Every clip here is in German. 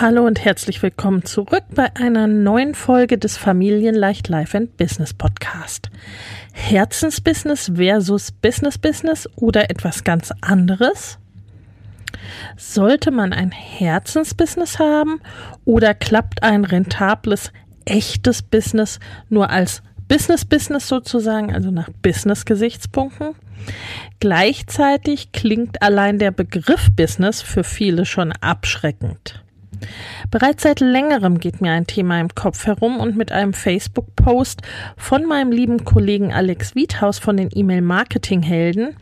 Hallo und herzlich willkommen zurück bei einer neuen Folge des Familienleicht Life and Business Podcast. Herzensbusiness versus Business Business oder etwas ganz anderes? Sollte man ein Herzensbusiness haben oder klappt ein rentables, echtes Business nur als Business-Business sozusagen, also nach Business-Gesichtspunkten? Gleichzeitig klingt allein der Begriff Business für viele schon abschreckend. Bereits seit längerem geht mir ein Thema im Kopf herum und mit einem Facebook-Post von meinem lieben Kollegen Alex Wiethaus von den E-Mail-Marketing-Helden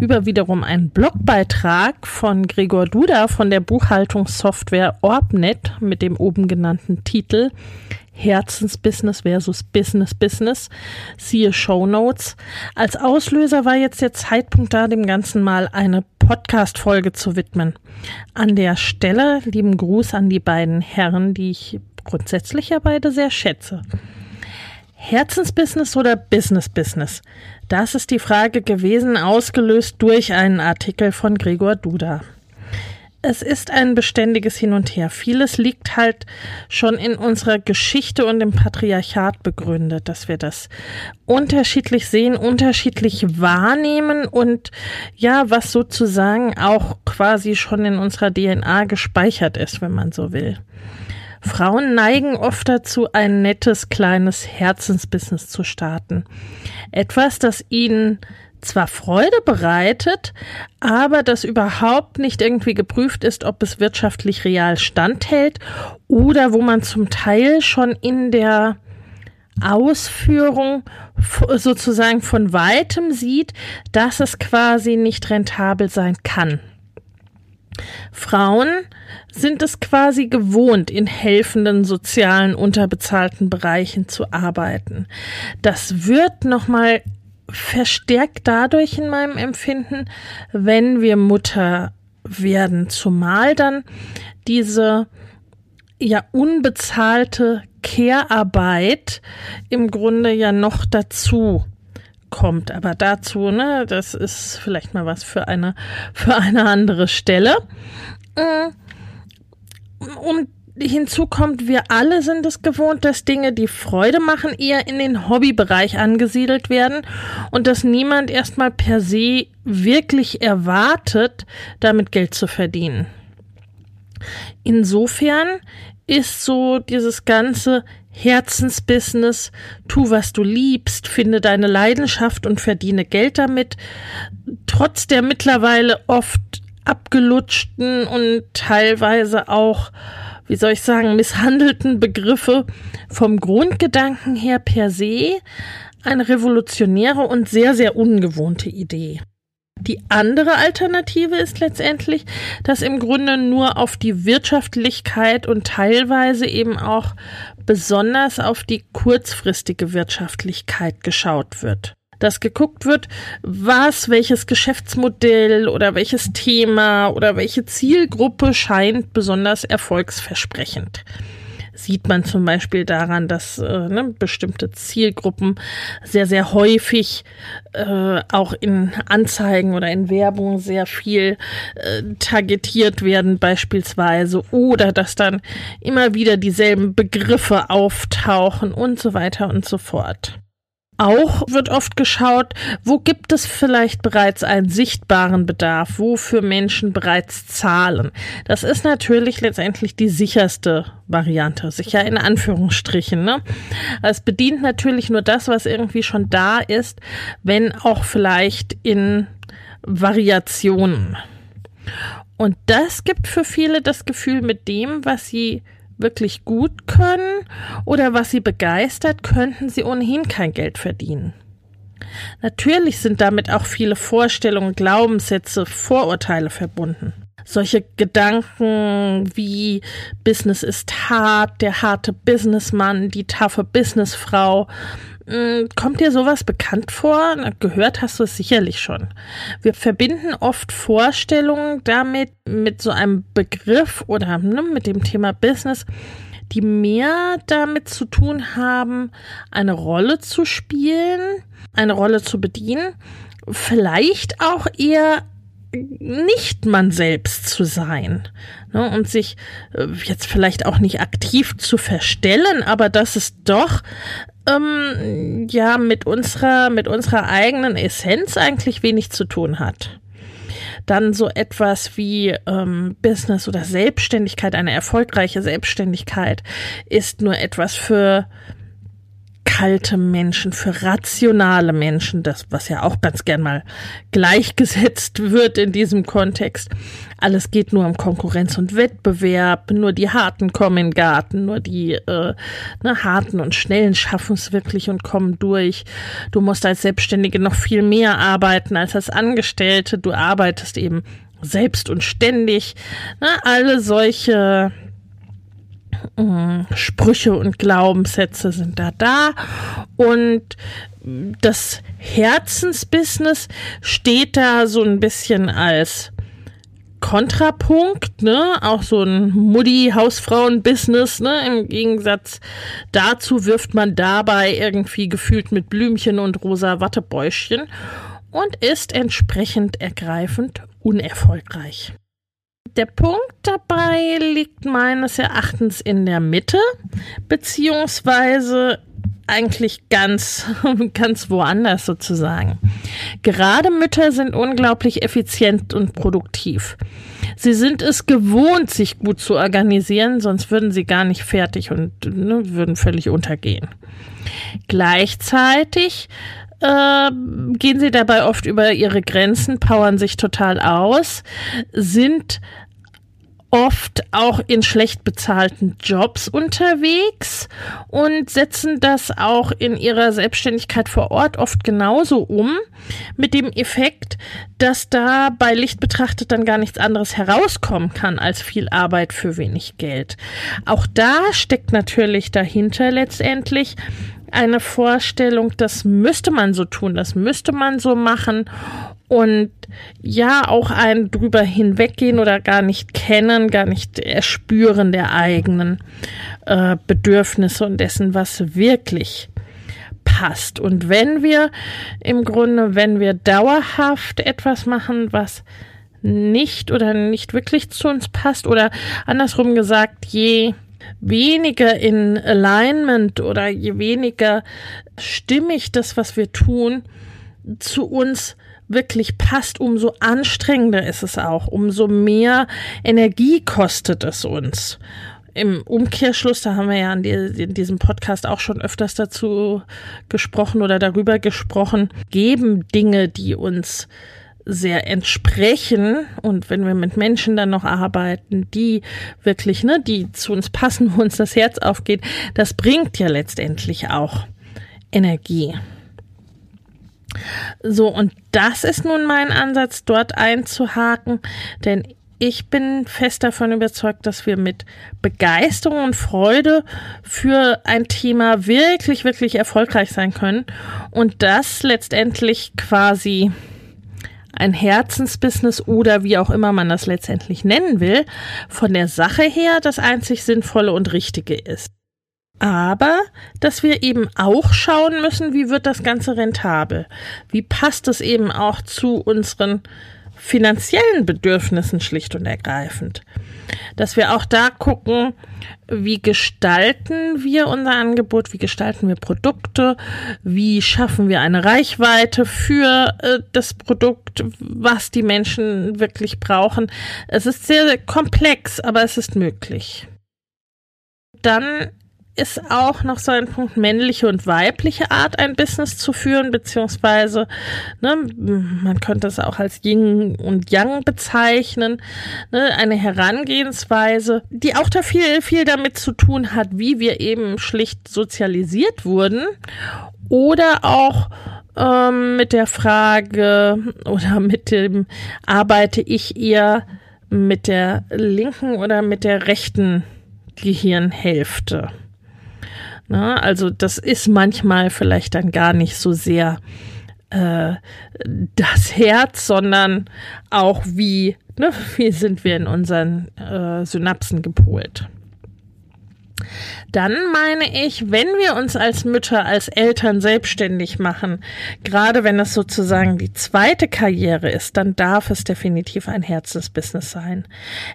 über wiederum einen Blogbeitrag von Gregor Duda von der Buchhaltungssoftware Orbnet mit dem oben genannten Titel Herzensbusiness versus Business Business. Siehe Show Notes. Als Auslöser war jetzt der Zeitpunkt da, dem Ganzen mal eine Podcast-Folge zu widmen. An der Stelle lieben Gruß an die beiden Herren, die ich grundsätzlich ja beide sehr schätze. Herzensbusiness oder Business Business? Das ist die Frage gewesen, ausgelöst durch einen Artikel von Gregor Duda es ist ein beständiges Hin und Her. Vieles liegt halt schon in unserer Geschichte und im Patriarchat begründet, dass wir das unterschiedlich sehen, unterschiedlich wahrnehmen und ja, was sozusagen auch quasi schon in unserer DNA gespeichert ist, wenn man so will. Frauen neigen oft dazu, ein nettes kleines Herzensbusiness zu starten. Etwas, das ihnen zwar Freude bereitet, aber das überhaupt nicht irgendwie geprüft ist, ob es wirtschaftlich real standhält oder wo man zum Teil schon in der Ausführung sozusagen von weitem sieht, dass es quasi nicht rentabel sein kann. Frauen sind es quasi gewohnt, in helfenden, sozialen, unterbezahlten Bereichen zu arbeiten. Das wird nochmal verstärkt dadurch in meinem Empfinden, wenn wir Mutter werden, zumal dann diese ja unbezahlte Care-Arbeit im Grunde ja noch dazu kommt. Aber dazu, ne, das ist vielleicht mal was für eine, für eine andere Stelle. Äh, und Hinzu kommt, wir alle sind es gewohnt, dass Dinge, die Freude machen, eher in den Hobbybereich angesiedelt werden und dass niemand erstmal per se wirklich erwartet, damit Geld zu verdienen. Insofern ist so dieses ganze Herzensbusiness, tu was du liebst, finde deine Leidenschaft und verdiene Geld damit, trotz der mittlerweile oft abgelutschten und teilweise auch wie soll ich sagen, misshandelten Begriffe vom Grundgedanken her per se eine revolutionäre und sehr, sehr ungewohnte Idee. Die andere Alternative ist letztendlich, dass im Grunde nur auf die Wirtschaftlichkeit und teilweise eben auch besonders auf die kurzfristige Wirtschaftlichkeit geschaut wird dass geguckt wird, was, welches Geschäftsmodell oder welches Thema oder welche Zielgruppe scheint besonders erfolgsversprechend sieht man zum Beispiel daran, dass äh, ne, bestimmte Zielgruppen sehr, sehr häufig äh, auch in Anzeigen oder in Werbung sehr viel äh, targetiert werden beispielsweise oder dass dann immer wieder dieselben Begriffe auftauchen und so weiter und so fort. Auch wird oft geschaut, wo gibt es vielleicht bereits einen sichtbaren Bedarf, wofür Menschen bereits zahlen. Das ist natürlich letztendlich die sicherste Variante, sicher in Anführungsstrichen. Ne? Es bedient natürlich nur das, was irgendwie schon da ist, wenn auch vielleicht in Variationen. Und das gibt für viele das Gefühl, mit dem, was sie wirklich gut können oder was sie begeistert, könnten sie ohnehin kein Geld verdienen. Natürlich sind damit auch viele Vorstellungen, Glaubenssätze, Vorurteile verbunden. Solche Gedanken wie Business ist hart, der harte Businessmann, die taffe Businessfrau kommt dir sowas bekannt vor? Gehört hast du es sicherlich schon. Wir verbinden oft Vorstellungen damit mit so einem Begriff oder ne, mit dem Thema Business, die mehr damit zu tun haben, eine Rolle zu spielen, eine Rolle zu bedienen, vielleicht auch eher nicht man selbst zu sein ne, und sich äh, jetzt vielleicht auch nicht aktiv zu verstellen, aber dass es doch ähm, ja mit unserer mit unserer eigenen Essenz eigentlich wenig zu tun hat. Dann so etwas wie ähm, Business oder Selbstständigkeit, eine erfolgreiche Selbstständigkeit ist nur etwas für kalte Menschen, für rationale Menschen, das, was ja auch ganz gern mal gleichgesetzt wird in diesem Kontext. Alles geht nur um Konkurrenz und Wettbewerb, nur die Harten kommen in den Garten, nur die äh, ne, Harten und Schnellen schaffen es wirklich und kommen durch. Du musst als Selbstständige noch viel mehr arbeiten als als Angestellte. Du arbeitest eben selbst und ständig. Ne, alle solche Sprüche und Glaubenssätze sind da da. Und das Herzensbusiness steht da so ein bisschen als Kontrapunkt, ne, auch so ein Mutti-Hausfrauen-Business, ne, im Gegensatz dazu wirft man dabei irgendwie gefühlt mit Blümchen und rosa Wattebäuschen und ist entsprechend ergreifend unerfolgreich. Der Punkt dabei liegt meines Erachtens in der Mitte, beziehungsweise eigentlich ganz, ganz woanders sozusagen. Gerade Mütter sind unglaublich effizient und produktiv. Sie sind es gewohnt, sich gut zu organisieren, sonst würden sie gar nicht fertig und ne, würden völlig untergehen. Gleichzeitig äh, gehen sie dabei oft über ihre Grenzen, powern sich total aus, sind oft auch in schlecht bezahlten Jobs unterwegs und setzen das auch in ihrer Selbstständigkeit vor Ort oft genauso um, mit dem Effekt, dass da bei Licht betrachtet dann gar nichts anderes herauskommen kann als viel Arbeit für wenig Geld. Auch da steckt natürlich dahinter letztendlich eine Vorstellung, das müsste man so tun, das müsste man so machen und ja, auch ein drüber hinweggehen oder gar nicht kennen, gar nicht erspüren der eigenen äh, Bedürfnisse und dessen, was wirklich passt. Und wenn wir im Grunde, wenn wir dauerhaft etwas machen, was nicht oder nicht wirklich zu uns passt oder andersrum gesagt, je weniger in Alignment oder je weniger stimmig das, was wir tun, zu uns wirklich passt, umso anstrengender ist es auch, umso mehr Energie kostet es uns. Im Umkehrschluss, da haben wir ja in diesem Podcast auch schon öfters dazu gesprochen oder darüber gesprochen, geben Dinge, die uns sehr entsprechen und wenn wir mit Menschen dann noch arbeiten, die wirklich, ne, die zu uns passen, wo uns das Herz aufgeht, das bringt ja letztendlich auch Energie. So, und das ist nun mein Ansatz, dort einzuhaken, denn ich bin fest davon überzeugt, dass wir mit Begeisterung und Freude für ein Thema wirklich, wirklich erfolgreich sein können und das letztendlich quasi ein Herzensbusiness oder wie auch immer man das letztendlich nennen will, von der Sache her das einzig Sinnvolle und Richtige ist. Aber, dass wir eben auch schauen müssen, wie wird das Ganze rentabel? Wie passt es eben auch zu unseren finanziellen Bedürfnissen schlicht und ergreifend. Dass wir auch da gucken, wie gestalten wir unser Angebot, wie gestalten wir Produkte, wie schaffen wir eine Reichweite für äh, das Produkt, was die Menschen wirklich brauchen. Es ist sehr, sehr komplex, aber es ist möglich. Dann ist auch noch so ein Punkt männliche und weibliche Art, ein Business zu führen, beziehungsweise ne, man könnte es auch als Yin und Yang bezeichnen. Ne, eine Herangehensweise, die auch da viel, viel damit zu tun hat, wie wir eben schlicht sozialisiert wurden oder auch ähm, mit der Frage oder mit dem arbeite ich eher mit der linken oder mit der rechten Gehirnhälfte. Na, also das ist manchmal vielleicht dann gar nicht so sehr äh, das Herz, sondern auch wie, ne, wie sind wir in unseren äh, Synapsen gepolt. Dann meine ich, wenn wir uns als Mütter, als Eltern selbstständig machen, gerade wenn es sozusagen die zweite Karriere ist, dann darf es definitiv ein Herzensbusiness sein.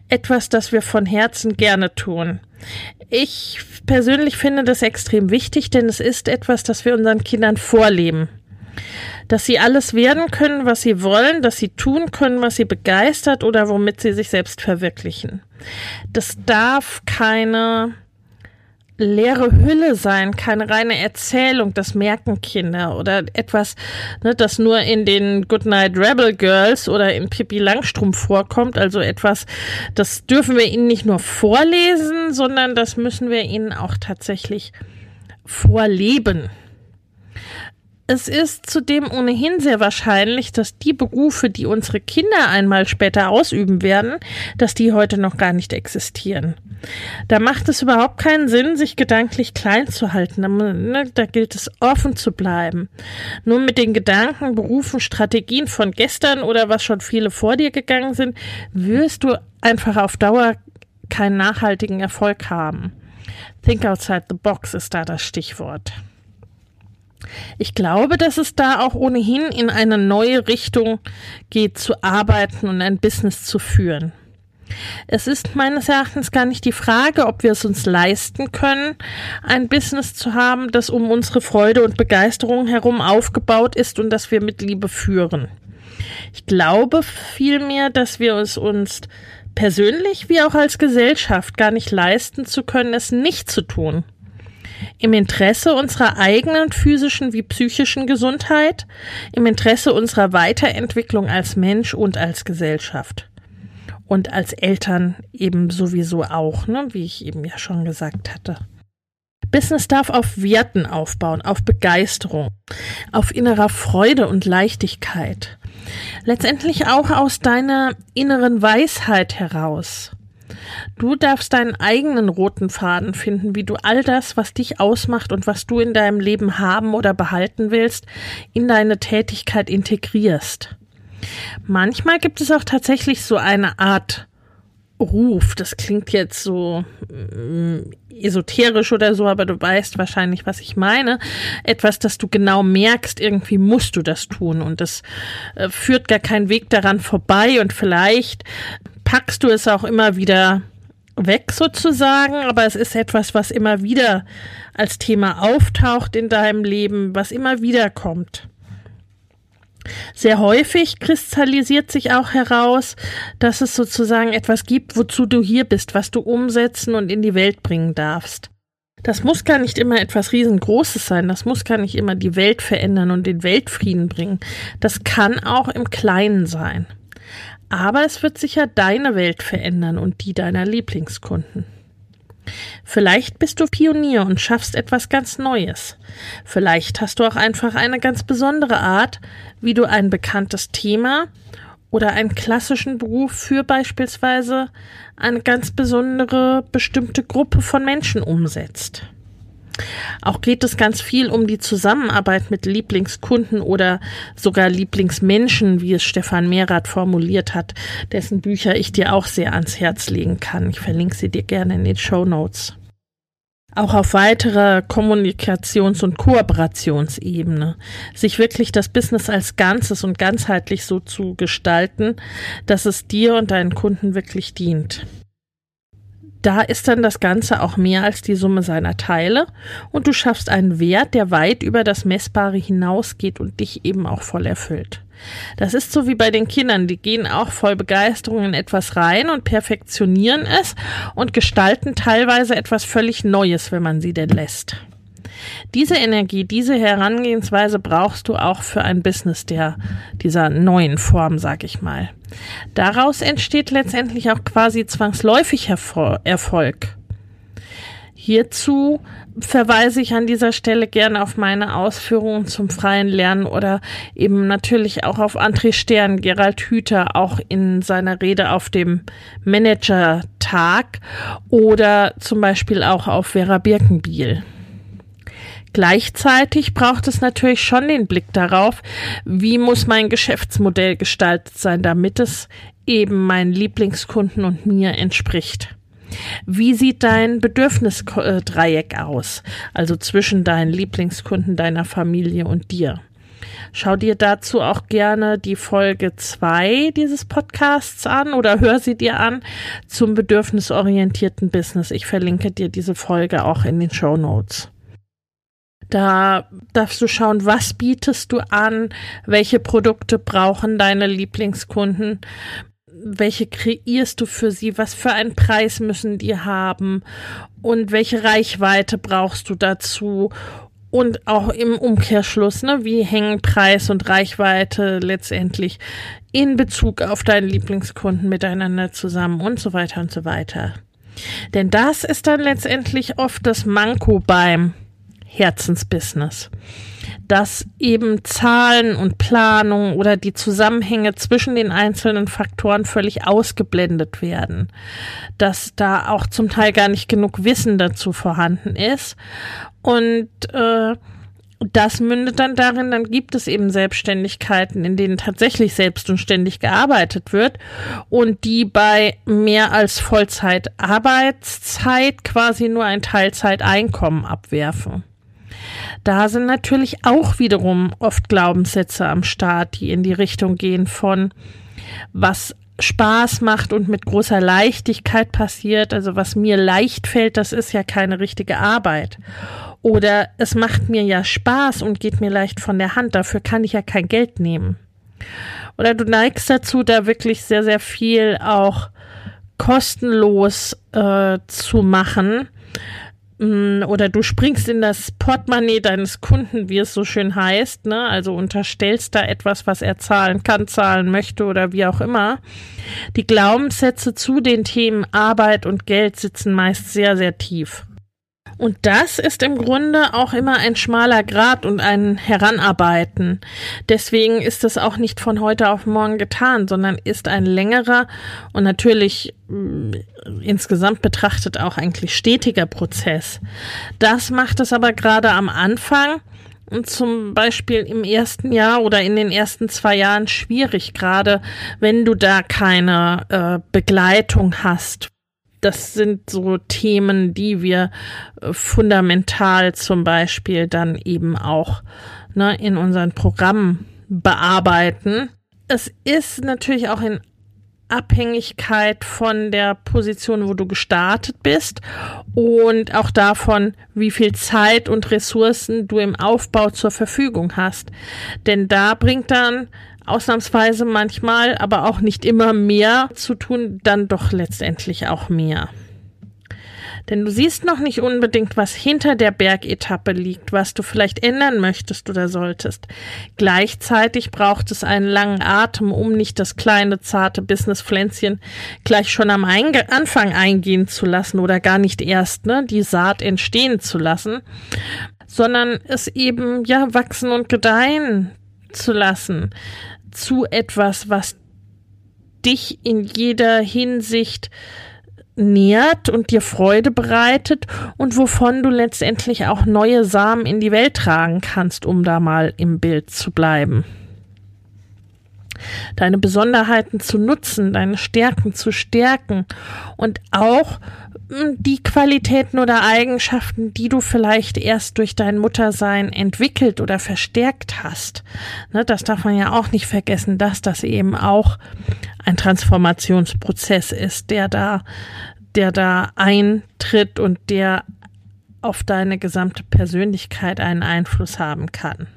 Etwas, das wir von Herzen gerne tun. Ich persönlich finde das extrem wichtig, denn es ist etwas, das wir unseren Kindern vorleben. Dass sie alles werden können, was sie wollen, dass sie tun können, was sie begeistert oder womit sie sich selbst verwirklichen. Das darf keine leere Hülle sein, keine reine Erzählung, das merken Kinder oder etwas, ne, das nur in den Goodnight Rebel Girls oder in Pippi Langstrumpf vorkommt, also etwas, das dürfen wir ihnen nicht nur vorlesen, sondern das müssen wir ihnen auch tatsächlich vorleben. Es ist zudem ohnehin sehr wahrscheinlich, dass die Berufe, die unsere Kinder einmal später ausüben werden, dass die heute noch gar nicht existieren. Da macht es überhaupt keinen Sinn, sich gedanklich klein zu halten. Da, ne, da gilt es offen zu bleiben. Nur mit den Gedanken, Berufen, Strategien von gestern oder was schon viele vor dir gegangen sind, wirst du einfach auf Dauer keinen nachhaltigen Erfolg haben. Think outside the box ist da das Stichwort. Ich glaube, dass es da auch ohnehin in eine neue Richtung geht, zu arbeiten und ein Business zu führen. Es ist meines Erachtens gar nicht die Frage, ob wir es uns leisten können, ein Business zu haben, das um unsere Freude und Begeisterung herum aufgebaut ist und das wir mit Liebe führen. Ich glaube vielmehr, dass wir es uns persönlich wie auch als Gesellschaft gar nicht leisten zu können, es nicht zu tun im Interesse unserer eigenen physischen wie psychischen Gesundheit, im Interesse unserer Weiterentwicklung als Mensch und als Gesellschaft. Und als Eltern eben sowieso auch, ne, wie ich eben ja schon gesagt hatte. Business darf auf Werten aufbauen, auf Begeisterung, auf innerer Freude und Leichtigkeit. Letztendlich auch aus deiner inneren Weisheit heraus. Du darfst deinen eigenen roten Faden finden, wie du all das, was dich ausmacht und was du in deinem Leben haben oder behalten willst, in deine Tätigkeit integrierst. Manchmal gibt es auch tatsächlich so eine Art Ruf. Das klingt jetzt so mm, esoterisch oder so, aber du weißt wahrscheinlich, was ich meine. Etwas, das du genau merkst, irgendwie musst du das tun und das äh, führt gar kein Weg daran vorbei und vielleicht packst du es auch immer wieder weg sozusagen, aber es ist etwas, was immer wieder als Thema auftaucht in deinem Leben, was immer wieder kommt. Sehr häufig kristallisiert sich auch heraus, dass es sozusagen etwas gibt, wozu du hier bist, was du umsetzen und in die Welt bringen darfst. Das muss gar nicht immer etwas riesengroßes sein, das muss gar nicht immer die Welt verändern und den Weltfrieden bringen. Das kann auch im Kleinen sein. Aber es wird sicher deine Welt verändern und die deiner Lieblingskunden. Vielleicht bist du Pionier und schaffst etwas ganz Neues. Vielleicht hast du auch einfach eine ganz besondere Art, wie du ein bekanntes Thema oder einen klassischen Beruf für beispielsweise eine ganz besondere bestimmte Gruppe von Menschen umsetzt. Auch geht es ganz viel um die Zusammenarbeit mit Lieblingskunden oder sogar Lieblingsmenschen, wie es Stefan Mehrath formuliert hat, dessen Bücher ich dir auch sehr ans Herz legen kann. Ich verlinke sie dir gerne in den Show Notes. auch auf weiterer Kommunikations- und Kooperationsebene, sich wirklich das Business als Ganzes und ganzheitlich so zu gestalten, dass es dir und deinen Kunden wirklich dient. Da ist dann das Ganze auch mehr als die Summe seiner Teile und du schaffst einen Wert, der weit über das Messbare hinausgeht und dich eben auch voll erfüllt. Das ist so wie bei den Kindern, die gehen auch voll Begeisterung in etwas rein und perfektionieren es und gestalten teilweise etwas völlig Neues, wenn man sie denn lässt. Diese Energie, diese Herangehensweise brauchst du auch für ein Business der dieser neuen Form, sag ich mal. Daraus entsteht letztendlich auch quasi zwangsläufig Erfolg. Hierzu verweise ich an dieser Stelle gerne auf meine Ausführungen zum freien Lernen oder eben natürlich auch auf André Stern, Gerald Hüther, auch in seiner Rede auf dem Manager-Tag oder zum Beispiel auch auf Vera Birkenbiel. Gleichzeitig braucht es natürlich schon den Blick darauf, wie muss mein Geschäftsmodell gestaltet sein, damit es eben meinen Lieblingskunden und mir entspricht. Wie sieht dein Bedürfnisdreieck aus? Also zwischen deinen Lieblingskunden, deiner Familie und dir. Schau dir dazu auch gerne die Folge 2 dieses Podcasts an oder hör sie dir an zum bedürfnisorientierten Business. Ich verlinke dir diese Folge auch in den Show Notes. Da darfst du schauen, was bietest du an, welche Produkte brauchen deine Lieblingskunden, welche kreierst du für sie, was für einen Preis müssen die haben und welche Reichweite brauchst du dazu und auch im Umkehrschluss, ne, wie hängen Preis und Reichweite letztendlich in Bezug auf deinen Lieblingskunden miteinander zusammen und so weiter und so weiter. Denn das ist dann letztendlich oft das Manko beim Herzensbusiness. Dass eben Zahlen und Planung oder die Zusammenhänge zwischen den einzelnen Faktoren völlig ausgeblendet werden, dass da auch zum Teil gar nicht genug Wissen dazu vorhanden ist. Und äh, das mündet dann darin, dann gibt es eben Selbstständigkeiten, in denen tatsächlich selbst und ständig gearbeitet wird und die bei mehr als Vollzeit Arbeitszeit quasi nur ein Teilzeiteinkommen abwerfen. Da sind natürlich auch wiederum oft Glaubenssätze am Start, die in die Richtung gehen von was Spaß macht und mit großer Leichtigkeit passiert, also was mir leicht fällt, das ist ja keine richtige Arbeit. Oder es macht mir ja Spaß und geht mir leicht von der Hand, dafür kann ich ja kein Geld nehmen. Oder du neigst dazu, da wirklich sehr, sehr viel auch kostenlos äh, zu machen oder du springst in das Portemonnaie deines Kunden, wie es so schön heißt, ne? Also unterstellst da etwas, was er zahlen kann, zahlen möchte oder wie auch immer. Die Glaubenssätze zu den Themen Arbeit und Geld sitzen meist sehr, sehr tief. Und das ist im Grunde auch immer ein schmaler Grad und ein Heranarbeiten. Deswegen ist es auch nicht von heute auf morgen getan, sondern ist ein längerer und natürlich mh, mm, insgesamt betrachtet auch eigentlich stetiger Prozess. Das macht es aber gerade am Anfang zum Beispiel im ersten Jahr oder in den ersten zwei Jahren schwierig, gerade wenn du da keine äh, Begleitung hast das sind so Themen, die wir äh, fundamental zum Beispiel dann eben auch ne, in unseren Programmen bearbeiten. Es ist natürlich auch in Abhängigkeit von der Position, wo du gestartet bist und auch davon, wie viel Zeit und Ressourcen du im Aufbau zur Verfügung hast. Denn da bringt dann ausnahmsweise manchmal, aber auch nicht immer mehr zu tun, dann doch letztendlich auch mehr. Denn du siehst noch nicht unbedingt, was hinter der Bergetappe liegt, was du vielleicht ändern möchtest oder solltest. Gleichzeitig braucht es einen langen Atem, um nicht das kleine, zarte Businesspflänzchen gleich schon am Einge Anfang eingehen zu lassen oder gar nicht erst ne, die Saat entstehen zu lassen, sondern es eben ja wachsen und gedeihen zu lassen zu etwas, was dich in jeder Hinsicht nährt und dir Freude bereitet und wovon du letztendlich auch neue Samen in die Welt tragen kannst, um da mal im Bild zu bleiben. deine Besonderheiten zu nutzen, deine Stärken zu stärken und auch die Qualitäten oder Eigenschaften, die du vielleicht erst durch dein Muttersein entwickelt oder verstärkt hast. Ne, das darf man ja auch nicht vergessen, dass das eben auch ein Transformationsprozess ist, der da, der da eintritt und der auf deine gesamte Persönlichkeit einen Einfluss haben kann.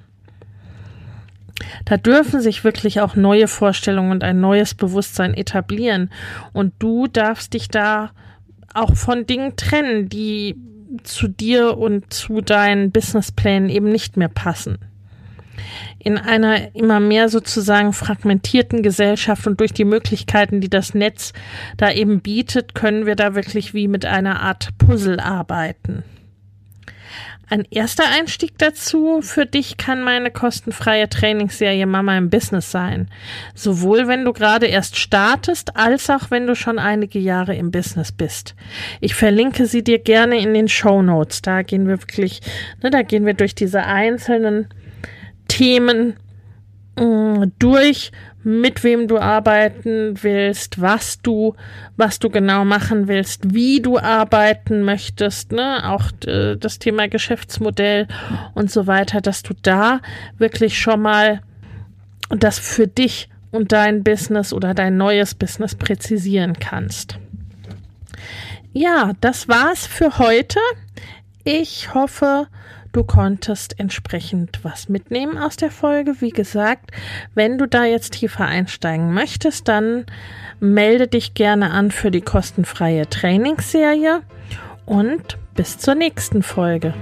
Da dürfen sich wirklich auch neue Vorstellungen und ein neues Bewusstsein etablieren. Und du darfst dich da auch von Dingen trennen, die zu dir und zu deinen Businessplänen eben nicht mehr passen. In einer immer mehr sozusagen fragmentierten Gesellschaft und durch die Möglichkeiten, die das Netz da eben bietet, können wir da wirklich wie mit einer Art Puzzle arbeiten. Ein erster Einstieg dazu für dich kann meine kostenfreie Trainingsserie Mama im Business sein. Sowohl wenn du gerade erst startest, als auch wenn du schon einige Jahre im Business bist. Ich verlinke sie dir gerne in den Show Notes. Da gehen wir wirklich, ne, da gehen wir durch diese einzelnen Themen durch mit wem du arbeiten willst, was du, was du genau machen willst, wie du arbeiten möchtest, ne, auch äh, das Thema Geschäftsmodell und so weiter, dass du da wirklich schon mal das für dich und dein Business oder dein neues Business präzisieren kannst. Ja, das war's für heute. Ich hoffe, Du konntest entsprechend was mitnehmen aus der Folge. Wie gesagt, wenn du da jetzt tiefer einsteigen möchtest, dann melde dich gerne an für die kostenfreie Trainingsserie und bis zur nächsten Folge.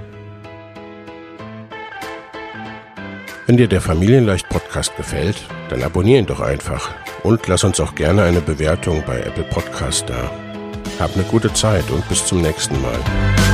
Wenn dir der Familienleicht Podcast gefällt, dann abonnier ihn doch einfach und lass uns auch gerne eine Bewertung bei Apple Podcast da. Hab eine gute Zeit und bis zum nächsten Mal.